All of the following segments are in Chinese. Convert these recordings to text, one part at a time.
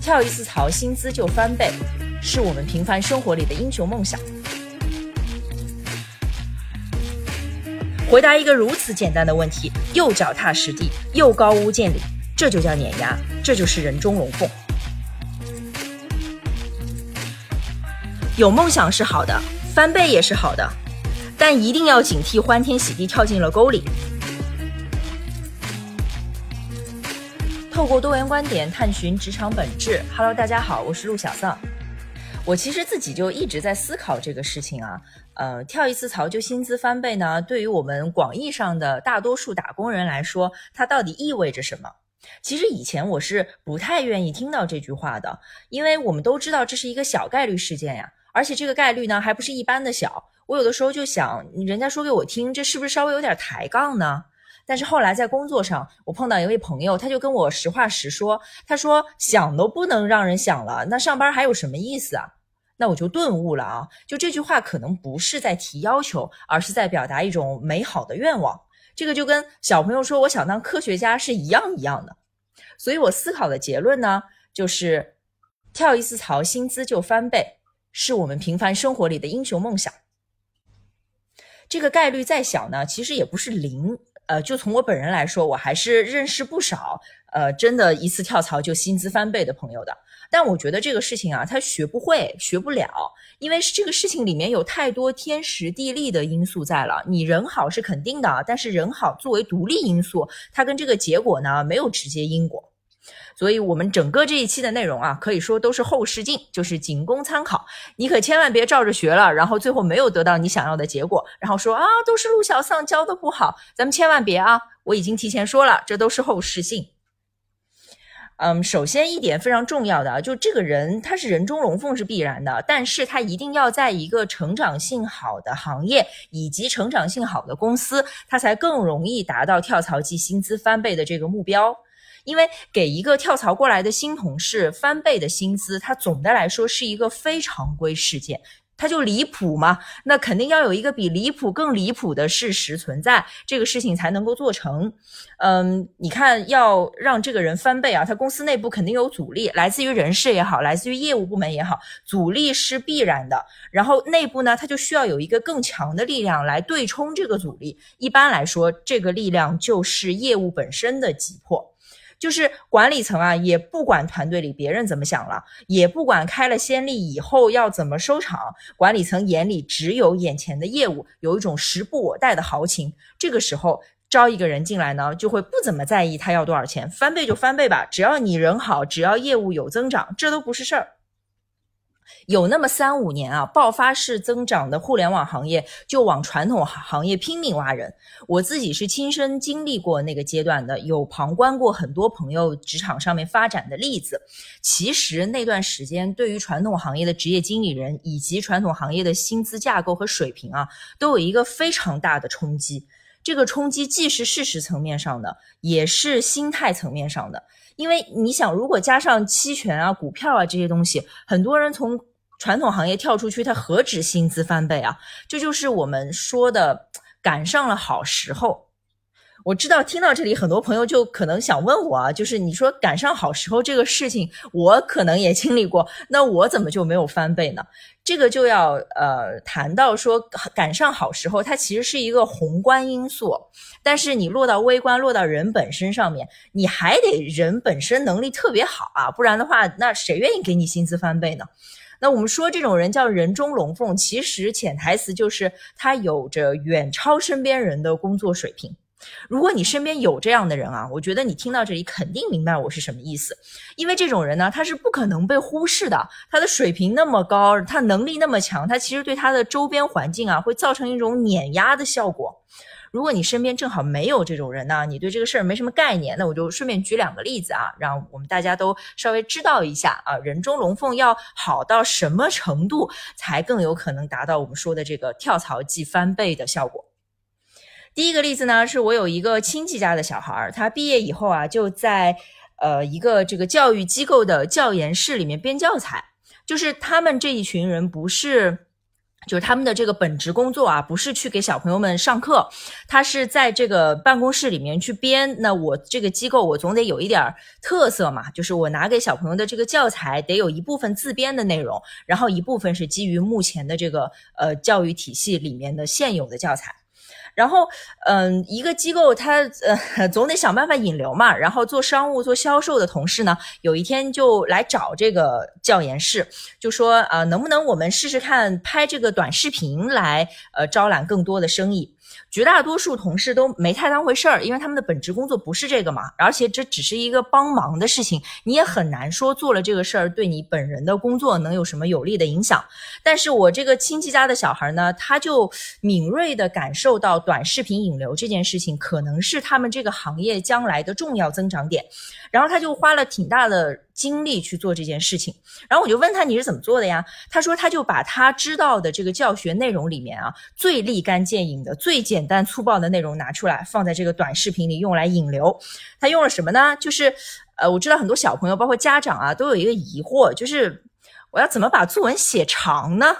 跳一次槽，薪资就翻倍，是我们平凡生活里的英雄梦想。回答一个如此简单的问题，又脚踏实地，又高屋建瓴，这就叫碾压，这就是人中龙凤。有梦想是好的，翻倍也是好的，但一定要警惕欢天喜地跳进了沟里。透过多元观点探寻职场本质。Hello，大家好，我是陆小丧。我其实自己就一直在思考这个事情啊，呃，跳一次槽就薪资翻倍呢？对于我们广义上的大多数打工人来说，它到底意味着什么？其实以前我是不太愿意听到这句话的，因为我们都知道这是一个小概率事件呀，而且这个概率呢还不是一般的小。我有的时候就想，人家说给我听，这是不是稍微有点抬杠呢？但是后来在工作上，我碰到一位朋友，他就跟我实话实说，他说想都不能让人想了，那上班还有什么意思啊？那我就顿悟了啊，就这句话可能不是在提要求，而是在表达一种美好的愿望。这个就跟小朋友说我想当科学家是一样一样的。所以我思考的结论呢，就是跳一次槽，薪资就翻倍，是我们平凡生活里的英雄梦想。这个概率再小呢，其实也不是零。呃，就从我本人来说，我还是认识不少，呃，真的一次跳槽就薪资翻倍的朋友的。但我觉得这个事情啊，他学不会，学不了，因为这个事情里面有太多天时地利的因素在了。你人好是肯定的，但是人好作为独立因素，它跟这个结果呢没有直接因果。所以，我们整个这一期的内容啊，可以说都是后视镜，就是仅供参考。你可千万别照着学了，然后最后没有得到你想要的结果，然后说啊，都是陆小丧教的不好。咱们千万别啊！我已经提前说了，这都是后视镜。嗯，首先一点非常重要的啊，就这个人他是人中龙凤是必然的，但是他一定要在一个成长性好的行业以及成长性好的公司，他才更容易达到跳槽即薪资翻倍的这个目标。因为给一个跳槽过来的新同事翻倍的薪资，它总的来说是一个非常规事件，它就离谱嘛。那肯定要有一个比离谱更离谱的事实存在，这个事情才能够做成。嗯，你看要让这个人翻倍啊，他公司内部肯定有阻力，来自于人事也好，来自于业务部门也好，阻力是必然的。然后内部呢，他就需要有一个更强的力量来对冲这个阻力。一般来说，这个力量就是业务本身的急迫。就是管理层啊，也不管团队里别人怎么想了，也不管开了先例以后要怎么收场，管理层眼里只有眼前的业务，有一种时不我待的豪情。这个时候招一个人进来呢，就会不怎么在意他要多少钱，翻倍就翻倍吧，只要你人好，只要业务有增长，这都不是事儿。有那么三五年啊，爆发式增长的互联网行业就往传统行业拼命挖人。我自己是亲身经历过那个阶段的，有旁观过很多朋友职场上面发展的例子。其实那段时间，对于传统行业的职业经理人以及传统行业的薪资架构和水平啊，都有一个非常大的冲击。这个冲击既是事实层面上的，也是心态层面上的。因为你想，如果加上期权啊、股票啊这些东西，很多人从传统行业跳出去，他何止薪资翻倍啊？这就是我们说的赶上了好时候。我知道听到这里，很多朋友就可能想问我啊，就是你说赶上好时候这个事情，我可能也经历过，那我怎么就没有翻倍呢？这个就要呃谈到说赶上好时候，它其实是一个宏观因素，但是你落到微观，落到人本身上面，你还得人本身能力特别好啊，不然的话，那谁愿意给你薪资翻倍呢？那我们说这种人叫人中龙凤，其实潜台词就是他有着远超身边人的工作水平。如果你身边有这样的人啊，我觉得你听到这里肯定明白我是什么意思。因为这种人呢，他是不可能被忽视的。他的水平那么高，他能力那么强，他其实对他的周边环境啊，会造成一种碾压的效果。如果你身边正好没有这种人呢，你对这个事儿没什么概念，那我就顺便举两个例子啊，让我们大家都稍微知道一下啊，人中龙凤要好到什么程度，才更有可能达到我们说的这个跳槽即翻倍的效果。第一个例子呢，是我有一个亲戚家的小孩儿，他毕业以后啊，就在呃一个这个教育机构的教研室里面编教材，就是他们这一群人不是。就是他们的这个本职工作啊，不是去给小朋友们上课，他是在这个办公室里面去编。那我这个机构，我总得有一点特色嘛，就是我拿给小朋友的这个教材，得有一部分自编的内容，然后一部分是基于目前的这个呃教育体系里面的现有的教材。然后，嗯，一个机构它呃 总得想办法引流嘛。然后做商务、做销售的同事呢，有一天就来找这个教研室，就说呃，能不能我们试试看拍这个短视频来呃招揽更多的生意。绝大多数同事都没太当回事儿，因为他们的本职工作不是这个嘛，而且这只是一个帮忙的事情，你也很难说做了这个事儿对你本人的工作能有什么有利的影响。但是我这个亲戚家的小孩呢，他就敏锐地感受到短视频引流这件事情可能是他们这个行业将来的重要增长点，然后他就花了挺大的。精力去做这件事情，然后我就问他你是怎么做的呀？他说他就把他知道的这个教学内容里面啊，最立竿见影的、最简单粗暴的内容拿出来，放在这个短视频里用来引流。他用了什么呢？就是呃，我知道很多小朋友包括家长啊，都有一个疑惑，就是我要怎么把作文写长呢？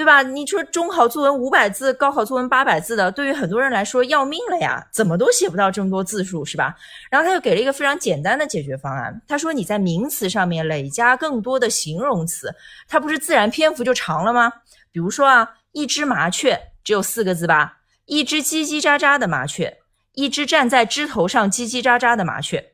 对吧？你说中考作文五百字，高考作文八百字的，对于很多人来说要命了呀，怎么都写不到这么多字数，是吧？然后他又给了一个非常简单的解决方案，他说你在名词上面累加更多的形容词，它不是自然篇幅就长了吗？比如说啊，一只麻雀只有四个字吧，一只叽叽喳喳的麻雀，一只站在枝头上叽叽喳喳的麻雀，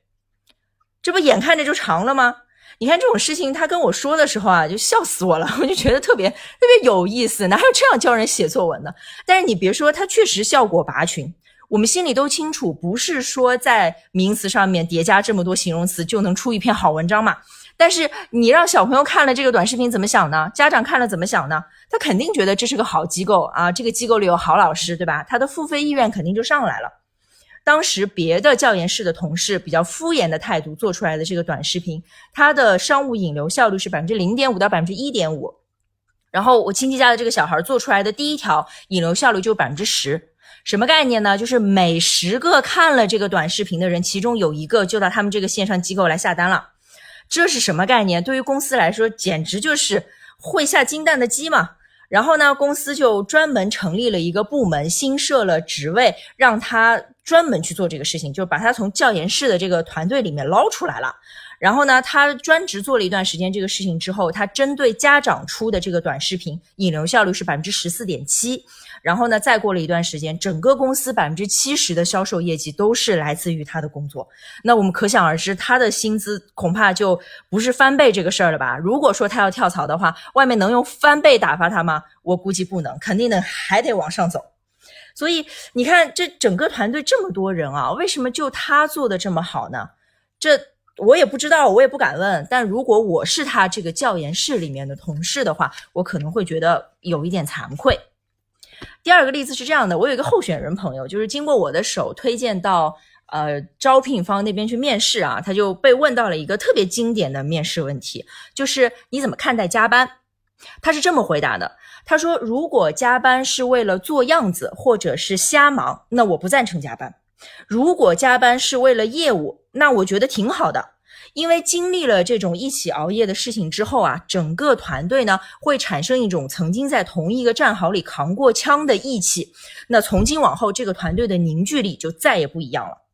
这不眼看着就长了吗？你看这种事情，他跟我说的时候啊，就笑死我了。我就觉得特别特别有意思，哪有这样教人写作文的？但是你别说，他确实效果拔群。我们心里都清楚，不是说在名词上面叠加这么多形容词就能出一篇好文章嘛。但是你让小朋友看了这个短视频怎么想呢？家长看了怎么想呢？他肯定觉得这是个好机构啊，这个机构里有好老师，对吧？他的付费意愿肯定就上来了。当时别的教研室的同事比较敷衍的态度做出来的这个短视频，它的商务引流效率是百分之零点五到百分之一点五。然后我亲戚家的这个小孩做出来的第一条引流效率就百分之十，什么概念呢？就是每十个看了这个短视频的人，其中有一个就到他们这个线上机构来下单了。这是什么概念？对于公司来说，简直就是会下金蛋的鸡嘛。然后呢，公司就专门成立了一个部门，新设了职位，让他专门去做这个事情，就把他从教研室的这个团队里面捞出来了。然后呢，他专职做了一段时间这个事情之后，他针对家长出的这个短视频引流效率是百分之十四点七。然后呢，再过了一段时间，整个公司百分之七十的销售业绩都是来自于他的工作。那我们可想而知，他的薪资恐怕就不是翻倍这个事儿了吧？如果说他要跳槽的话，外面能用翻倍打发他吗？我估计不能，肯定能还得往上走。所以你看，这整个团队这么多人啊，为什么就他做的这么好呢？这我也不知道，我也不敢问。但如果我是他这个教研室里面的同事的话，我可能会觉得有一点惭愧。第二个例子是这样的，我有一个候选人朋友，就是经过我的手推荐到呃招聘方那边去面试啊，他就被问到了一个特别经典的面试问题，就是你怎么看待加班？他是这么回答的，他说如果加班是为了做样子或者是瞎忙，那我不赞成加班；如果加班是为了业务，那我觉得挺好的。因为经历了这种一起熬夜的事情之后啊，整个团队呢会产生一种曾经在同一个战壕里扛过枪的义气。那从今往后，这个团队的凝聚力就再也不一样了。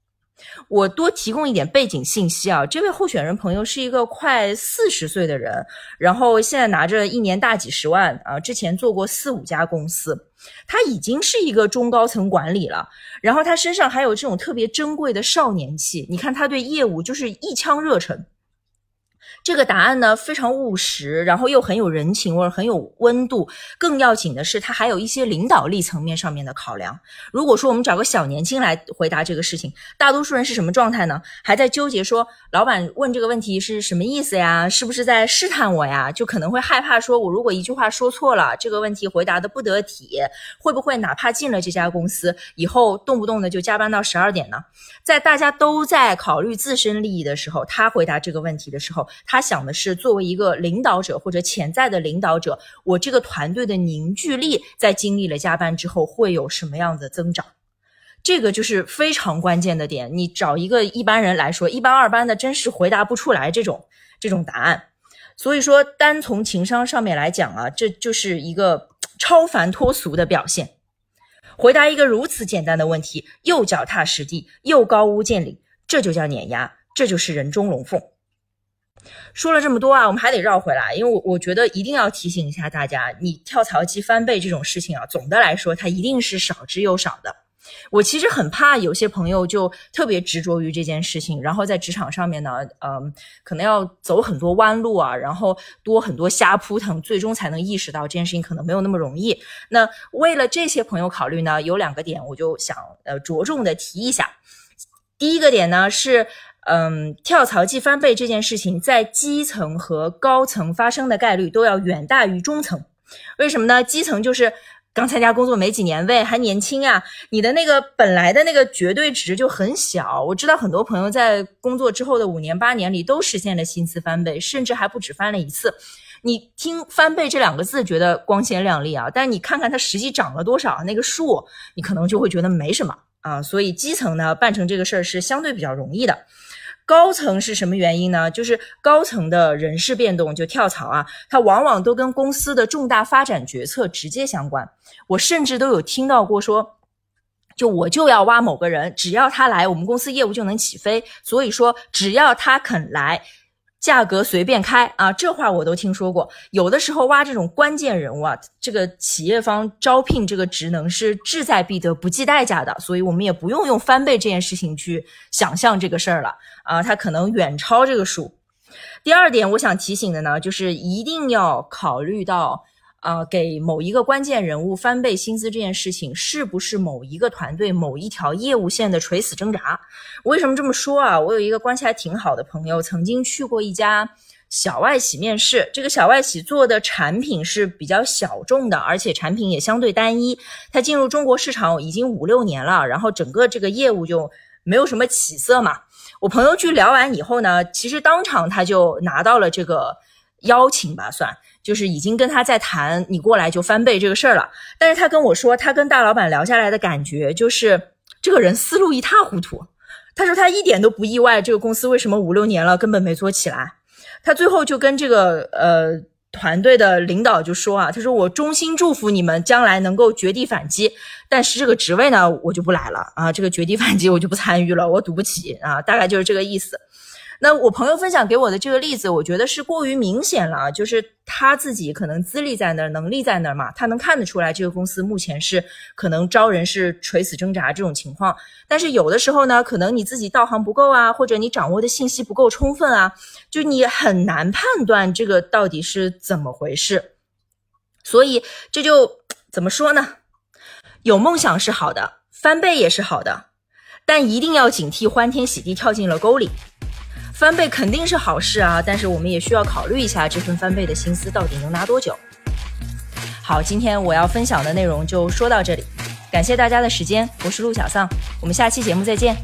我多提供一点背景信息啊，这位候选人朋友是一个快四十岁的人，然后现在拿着一年大几十万啊，之前做过四五家公司，他已经是一个中高层管理了，然后他身上还有这种特别珍贵的少年气，你看他对业务就是一腔热忱。这个答案呢非常务实，然后又很有人情味，很有温度。更要紧的是，他还有一些领导力层面上面的考量。如果说我们找个小年轻来回答这个事情，大多数人是什么状态呢？还在纠结说，老板问这个问题是什么意思呀？是不是在试探我呀？就可能会害怕说，我如果一句话说错了，这个问题回答的不得体，会不会哪怕进了这家公司以后，动不动的就加班到十二点呢？在大家都在考虑自身利益的时候，他回答这个问题的时候。他想的是，作为一个领导者或者潜在的领导者，我这个团队的凝聚力在经历了加班之后会有什么样的增长？这个就是非常关键的点。你找一个一般人来说，一般二班的真是回答不出来这种这种答案。所以说，单从情商上面来讲啊，这就是一个。超凡脱俗的表现。回答一个如此简单的问题，又脚踏实地，又高屋建瓴，这就叫碾压，这就是人中龙凤。说了这么多啊，我们还得绕回来，因为我我觉得一定要提醒一下大家，你跳槽即翻倍这种事情啊，总的来说它一定是少之又少的。我其实很怕有些朋友就特别执着于这件事情，然后在职场上面呢，嗯，可能要走很多弯路啊，然后多很多瞎扑腾，最终才能意识到这件事情可能没有那么容易。那为了这些朋友考虑呢，有两个点我就想呃着重的提一下。第一个点呢是，嗯，跳槽即翻倍这件事情在基层和高层发生的概率都要远大于中层。为什么呢？基层就是。刚参加工作没几年呗，还年轻啊，你的那个本来的那个绝对值就很小。我知道很多朋友在工作之后的五年八年里都实现了薪资翻倍，甚至还不止翻了一次。你听“翻倍”这两个字觉得光鲜亮丽啊，但你看看它实际涨了多少，那个数你可能就会觉得没什么啊。所以基层呢办成这个事儿是相对比较容易的。高层是什么原因呢？就是高层的人事变动，就跳槽啊，它往往都跟公司的重大发展决策直接相关。我甚至都有听到过说，就我就要挖某个人，只要他来，我们公司业务就能起飞。所以说，只要他肯来。价格随便开啊，这话我都听说过。有的时候挖这种关键人物啊，这个企业方招聘这个职能是志在必得、不计代价的，所以我们也不用用翻倍这件事情去想象这个事儿了啊，它可能远超这个数。第二点，我想提醒的呢，就是一定要考虑到。啊，给某一个关键人物翻倍薪资这件事情，是不是某一个团队某一条业务线的垂死挣扎？为什么这么说啊？我有一个关系还挺好的朋友，曾经去过一家小外企面试。这个小外企做的产品是比较小众的，而且产品也相对单一。他进入中国市场已经五六年了，然后整个这个业务就没有什么起色嘛。我朋友去聊完以后呢，其实当场他就拿到了这个邀请吧，算。就是已经跟他在谈你过来就翻倍这个事儿了，但是他跟我说，他跟大老板聊下来的感觉就是这个人思路一塌糊涂。他说他一点都不意外，这个公司为什么五六年了根本没做起来。他最后就跟这个呃团队的领导就说啊，他说我衷心祝福你们将来能够绝地反击，但是这个职位呢我就不来了啊，这个绝地反击我就不参与了，我赌不起啊，大概就是这个意思。那我朋友分享给我的这个例子，我觉得是过于明显了啊，就是他自己可能资历在那儿，能力在那儿嘛，他能看得出来这个公司目前是可能招人是垂死挣扎这种情况。但是有的时候呢，可能你自己道行不够啊，或者你掌握的信息不够充分啊，就你很难判断这个到底是怎么回事。所以这就怎么说呢？有梦想是好的，翻倍也是好的，但一定要警惕欢天喜地跳进了沟里。翻倍肯定是好事啊，但是我们也需要考虑一下这份翻倍的薪资到底能拿多久。好，今天我要分享的内容就说到这里，感谢大家的时间，我是陆小丧，我们下期节目再见。